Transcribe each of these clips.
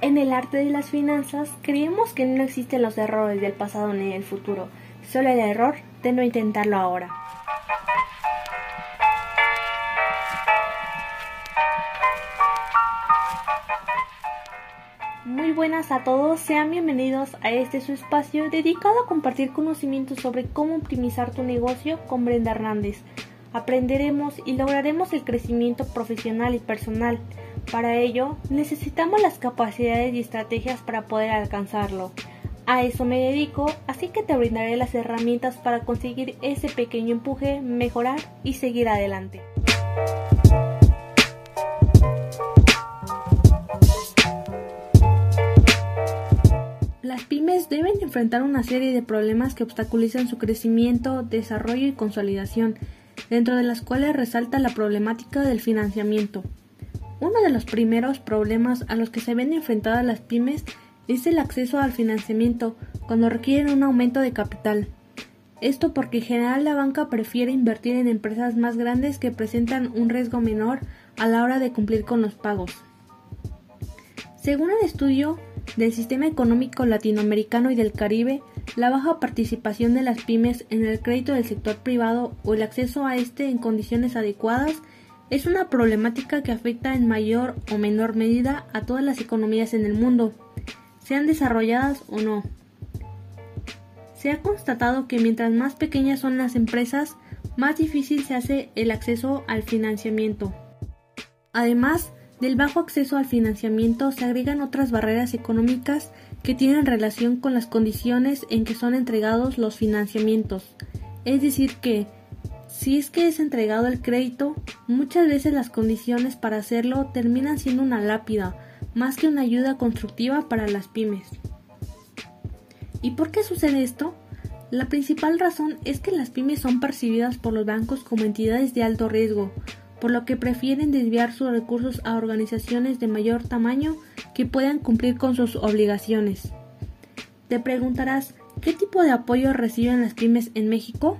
En el arte de las finanzas creemos que no existen los errores del pasado ni del futuro, solo el error de no intentarlo ahora. Muy buenas a todos, sean bienvenidos a este su espacio dedicado a compartir conocimientos sobre cómo optimizar tu negocio con Brenda Hernández. Aprenderemos y lograremos el crecimiento profesional y personal para ello, necesitamos las capacidades y estrategias para poder alcanzarlo. A eso me dedico, así que te brindaré las herramientas para conseguir ese pequeño empuje, mejorar y seguir adelante. Las pymes deben enfrentar una serie de problemas que obstaculizan su crecimiento, desarrollo y consolidación, dentro de las cuales resalta la problemática del financiamiento. Uno de los primeros problemas a los que se ven enfrentadas las pymes es el acceso al financiamiento cuando requieren un aumento de capital. Esto porque en general la banca prefiere invertir en empresas más grandes que presentan un riesgo menor a la hora de cumplir con los pagos. Según un estudio del sistema económico latinoamericano y del Caribe, la baja participación de las pymes en el crédito del sector privado o el acceso a este en condiciones adecuadas es una problemática que afecta en mayor o menor medida a todas las economías en el mundo, sean desarrolladas o no. Se ha constatado que mientras más pequeñas son las empresas, más difícil se hace el acceso al financiamiento. Además del bajo acceso al financiamiento, se agregan otras barreras económicas que tienen relación con las condiciones en que son entregados los financiamientos. Es decir, que si es que es entregado el crédito, muchas veces las condiciones para hacerlo terminan siendo una lápida, más que una ayuda constructiva para las pymes. ¿Y por qué sucede esto? La principal razón es que las pymes son percibidas por los bancos como entidades de alto riesgo, por lo que prefieren desviar sus recursos a organizaciones de mayor tamaño que puedan cumplir con sus obligaciones. Te preguntarás, ¿qué tipo de apoyo reciben las pymes en México?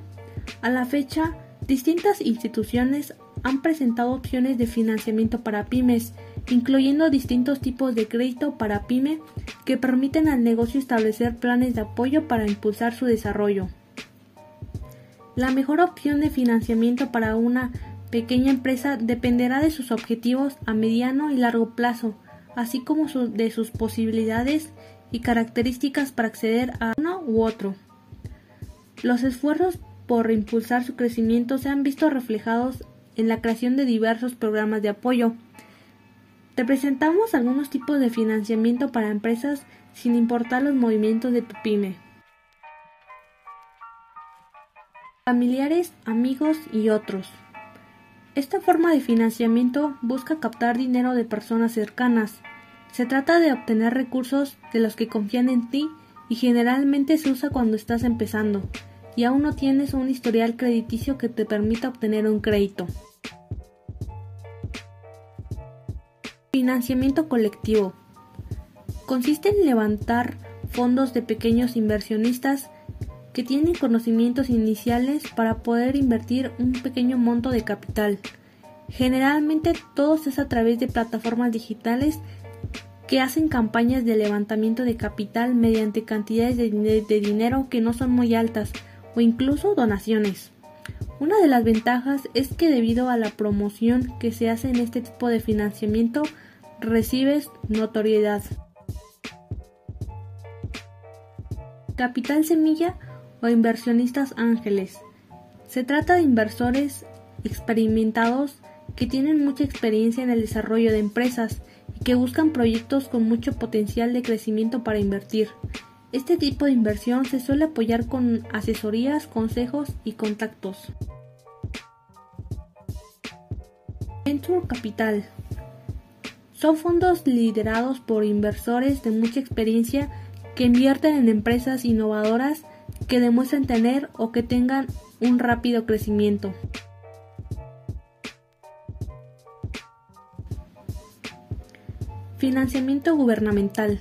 A la fecha, Distintas instituciones han presentado opciones de financiamiento para pymes, incluyendo distintos tipos de crédito para pyme que permiten al negocio establecer planes de apoyo para impulsar su desarrollo. La mejor opción de financiamiento para una pequeña empresa dependerá de sus objetivos a mediano y largo plazo, así como de sus posibilidades y características para acceder a uno u otro. Los esfuerzos por impulsar su crecimiento se han visto reflejados en la creación de diversos programas de apoyo. Te presentamos algunos tipos de financiamiento para empresas sin importar los movimientos de tu pyme. Familiares, amigos y otros. Esta forma de financiamiento busca captar dinero de personas cercanas. Se trata de obtener recursos de los que confían en ti y generalmente se usa cuando estás empezando y aún no tienes un historial crediticio que te permita obtener un crédito. Financiamiento colectivo. Consiste en levantar fondos de pequeños inversionistas que tienen conocimientos iniciales para poder invertir un pequeño monto de capital. Generalmente todo se hace a través de plataformas digitales que hacen campañas de levantamiento de capital mediante cantidades de, de dinero que no son muy altas, o incluso donaciones. Una de las ventajas es que debido a la promoción que se hace en este tipo de financiamiento recibes notoriedad. Capital semilla o inversionistas ángeles. Se trata de inversores experimentados que tienen mucha experiencia en el desarrollo de empresas y que buscan proyectos con mucho potencial de crecimiento para invertir. Este tipo de inversión se suele apoyar con asesorías, consejos y contactos. Venture Capital son fondos liderados por inversores de mucha experiencia que invierten en empresas innovadoras que demuestren tener o que tengan un rápido crecimiento. Financiamiento gubernamental.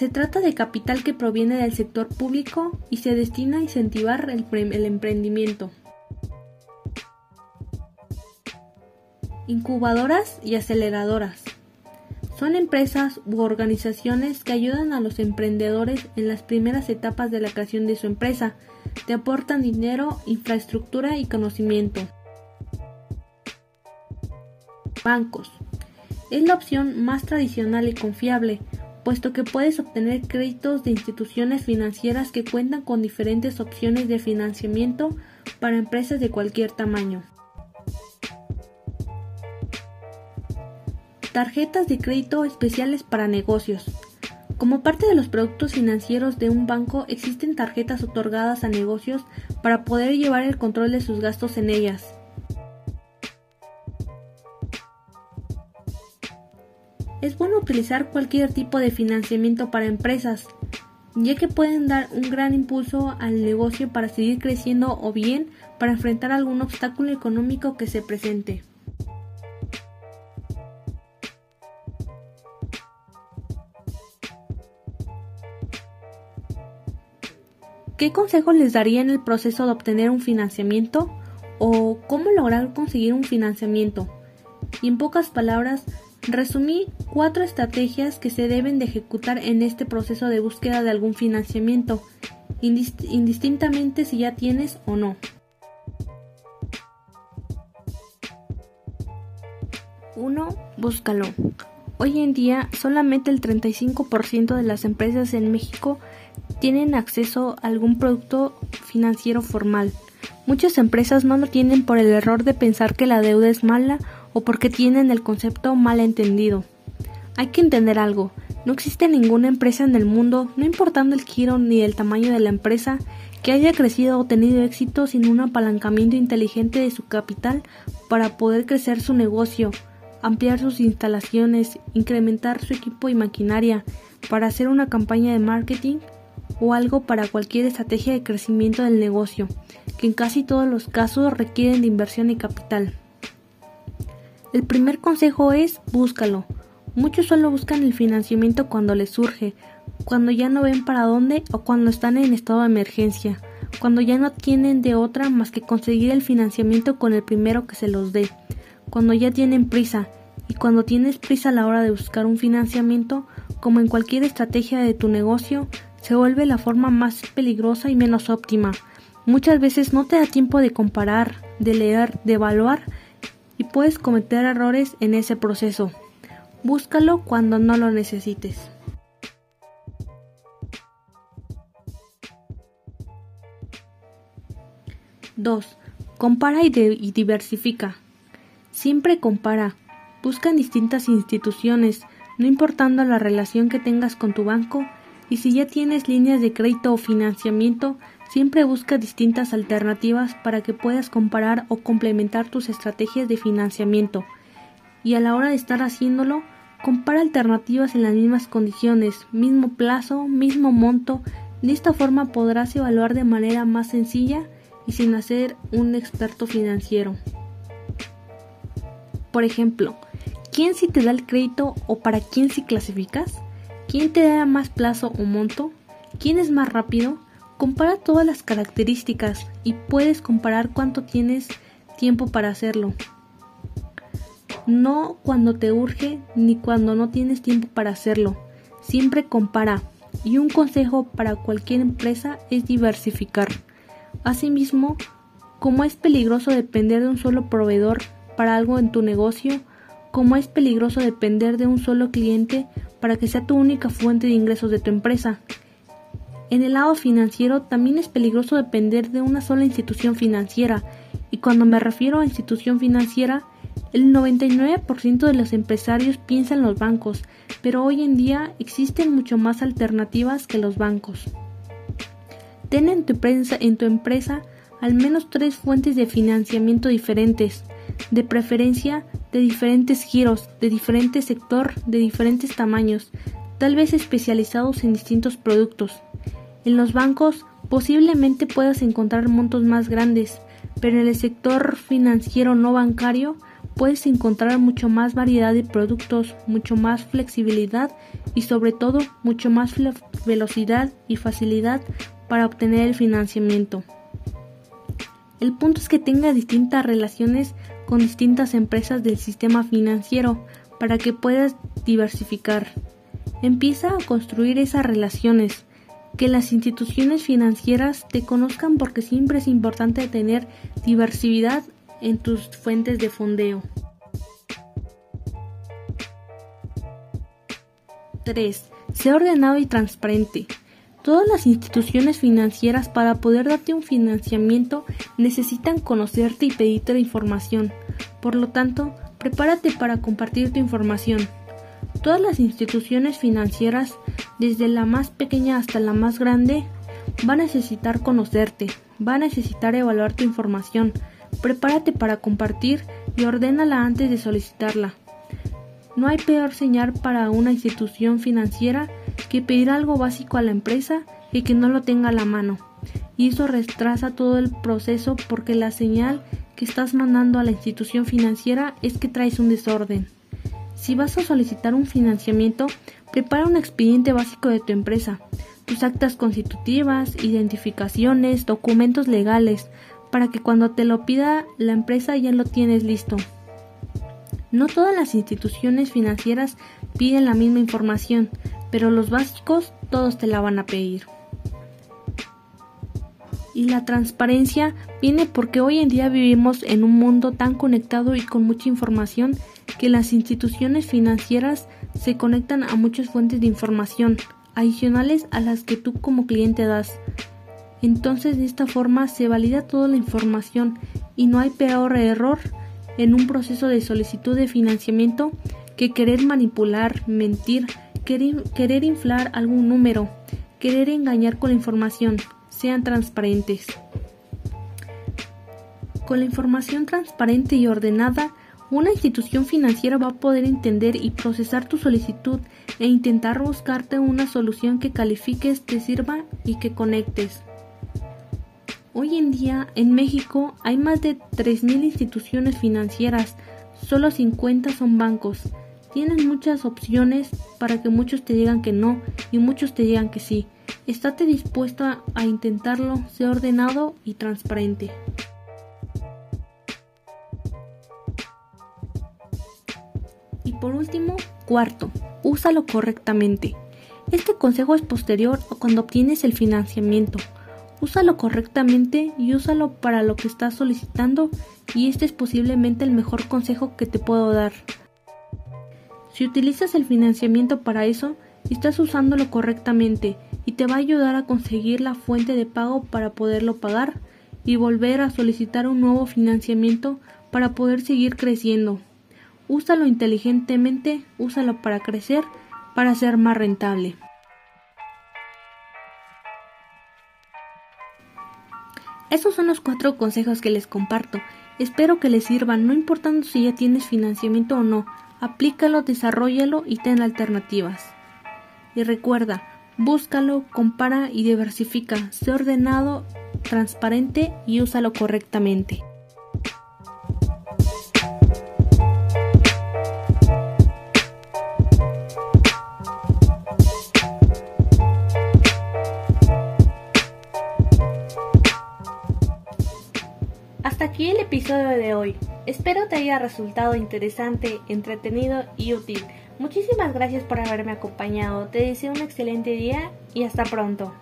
Se trata de capital que proviene del sector público y se destina a incentivar el, emprendimiento. Incubadoras y aceleradoras. Son empresas u organizaciones que ayudan a los emprendedores en las primeras etapas de la creación de su empresa. Te aportan dinero, infraestructura y conocimiento. Bancos. Es la opción más tradicional y confiable, puesto que puedes obtener créditos de instituciones financieras que cuentan con diferentes opciones de financiamiento para empresas de cualquier tamaño. Tarjetas de crédito especiales para negocios. Como parte de los productos financieros de un banco existen tarjetas otorgadas a negocios para poder llevar el control de sus gastos en ellas. Es bueno utilizar cualquier tipo de financiamiento para empresas, ya que pueden dar un gran impulso al negocio para seguir creciendo o bien para enfrentar algún obstáculo económico que se presente. ¿Qué consejo les daría en el proceso de obtener un financiamiento? ¿O cómo lograr conseguir un financiamiento? Y en pocas palabras, Resumí cuatro estrategias que se deben de ejecutar en este proceso de búsqueda de algún financiamiento, indistintamente si ya tienes o no. 1. Búscalo. Hoy en día solamente el 35% de las empresas en México tienen acceso a algún producto financiero formal. Muchas empresas no lo tienen por el error de pensar que la deuda es mala o porque tienen el concepto mal entendido. Hay que entender algo, no existe ninguna empresa en el mundo, no importando el giro ni el tamaño de la empresa, que haya crecido o tenido éxito sin un apalancamiento inteligente de su capital para poder crecer su negocio, ampliar sus instalaciones, incrementar su equipo y maquinaria, para hacer una campaña de marketing o algo para cualquier estrategia de crecimiento del negocio, que en casi todos los casos requieren de inversión y capital. El primer consejo es búscalo. Muchos solo buscan el financiamiento cuando les surge, cuando ya no ven para dónde o cuando están en estado de emergencia, cuando ya no tienen de otra más que conseguir el financiamiento con el primero que se los dé, cuando ya tienen prisa y cuando tienes prisa a la hora de buscar un financiamiento, como en cualquier estrategia de tu negocio, se vuelve la forma más peligrosa y menos óptima. Muchas veces no te da tiempo de comparar, de leer, de evaluar y puedes cometer errores en ese proceso. Búscalo cuando no lo necesites. Dos, Compara y, y diversifica. Siempre compara. Busca en distintas instituciones, no importando la relación que tengas con tu banco, y si ya tienes líneas de crédito o financiamiento, Siempre busca distintas alternativas para que puedas comparar o complementar tus estrategias de financiamiento. Y a la hora de estar haciéndolo, compara alternativas en las mismas condiciones, mismo plazo, mismo monto. De esta forma podrás evaluar de manera más sencilla y sin hacer un experto financiero. Por ejemplo, ¿quién si te da el crédito o para quién si clasificas? ¿Quién te da más plazo o monto? ¿Quién es más rápido? Compara todas las características y puedes comparar cuánto tienes tiempo para hacerlo. No cuando te urge ni cuando no tienes tiempo para hacerlo. Siempre compara. Y un consejo para cualquier empresa es diversificar. Asimismo, como es peligroso depender de un solo proveedor para algo en tu negocio, como es peligroso depender de un solo cliente para que sea tu única fuente de ingresos de tu empresa. En el lado financiero también es peligroso depender de una sola institución financiera, y cuando me refiero a institución financiera, el 99% de los empresarios piensan en los bancos, pero hoy en día existen mucho más alternativas que los bancos. Ten en tu, empresa, en tu empresa al menos tres fuentes de financiamiento diferentes, de preferencia de diferentes giros, de diferente sector, de diferentes tamaños, tal vez especializados en distintos productos. En los bancos posiblemente puedas encontrar montos más grandes, pero en el sector financiero no bancario puedes encontrar mucho más variedad de productos, mucho más flexibilidad y sobre todo mucho más velocidad y facilidad para obtener el financiamiento. El punto es que tenga distintas relaciones con distintas empresas del sistema financiero para que puedas diversificar. Empieza a construir esas relaciones, que las instituciones financieras te conozcan porque siempre es importante tener diversidad en tus fuentes de fondeo. 3. Sé ordenado y transparente. Todas las instituciones financieras para poder darte un financiamiento necesitan conocerte y pedirte la información. Por lo tanto, prepárate para compartir tu información. Todas las instituciones financieras, desde la más pequeña hasta la más grande, va a necesitar conocerte, va a necesitar evaluar tu información. Prepárate para compartir y ordénala antes de solicitarla. No hay peor señal para una institución financiera que pedir algo básico a la empresa y que no lo tenga a la mano. Y eso retrasa todo el proceso porque la señal que estás mandando a la institución financiera es que traes un desorden. Si vas a solicitar un financiamiento, prepara un expediente básico de tu empresa, tus actas constitutivas, identificaciones, documentos legales, para que cuando te lo pida la empresa ya lo tienes listo. No todas las instituciones financieras piden la misma información, pero los básicos todos te la van a pedir. Y la transparencia viene porque hoy en día vivimos en un mundo tan conectado y con mucha información que las instituciones financieras se conectan a muchas fuentes de información adicionales a las que tú como cliente das. Entonces de esta forma se valida toda la información y no hay peor error en un proceso de solicitud de financiamiento que querer manipular, mentir, querer, querer inflar algún número, querer engañar con la información. Sean transparentes. Con la información transparente y ordenada, una institución financiera va a poder entender y procesar tu solicitud e intentar buscarte una solución que califiques, te sirva y que conectes. Hoy en día en México hay más de 3.000 instituciones financieras, solo 50 son bancos. Tienes muchas opciones para que muchos te digan que no y muchos te digan que sí. Estate dispuesto a intentarlo, sé ordenado y transparente. Por último, cuarto, úsalo correctamente. Este consejo es posterior a cuando obtienes el financiamiento. Úsalo correctamente y úsalo para lo que estás solicitando y este es posiblemente el mejor consejo que te puedo dar. Si utilizas el financiamiento para eso, estás usándolo correctamente y te va a ayudar a conseguir la fuente de pago para poderlo pagar y volver a solicitar un nuevo financiamiento para poder seguir creciendo. Úsalo inteligentemente, úsalo para crecer, para ser más rentable. Esos son los cuatro consejos que les comparto. Espero que les sirvan, no importando si ya tienes financiamiento o no. Aplícalo, desarrollalo y ten alternativas. Y recuerda, búscalo, compara y diversifica. Sé ordenado, transparente y úsalo correctamente. De hoy. Espero te haya resultado interesante, entretenido y útil. Muchísimas gracias por haberme acompañado. Te deseo un excelente día y hasta pronto.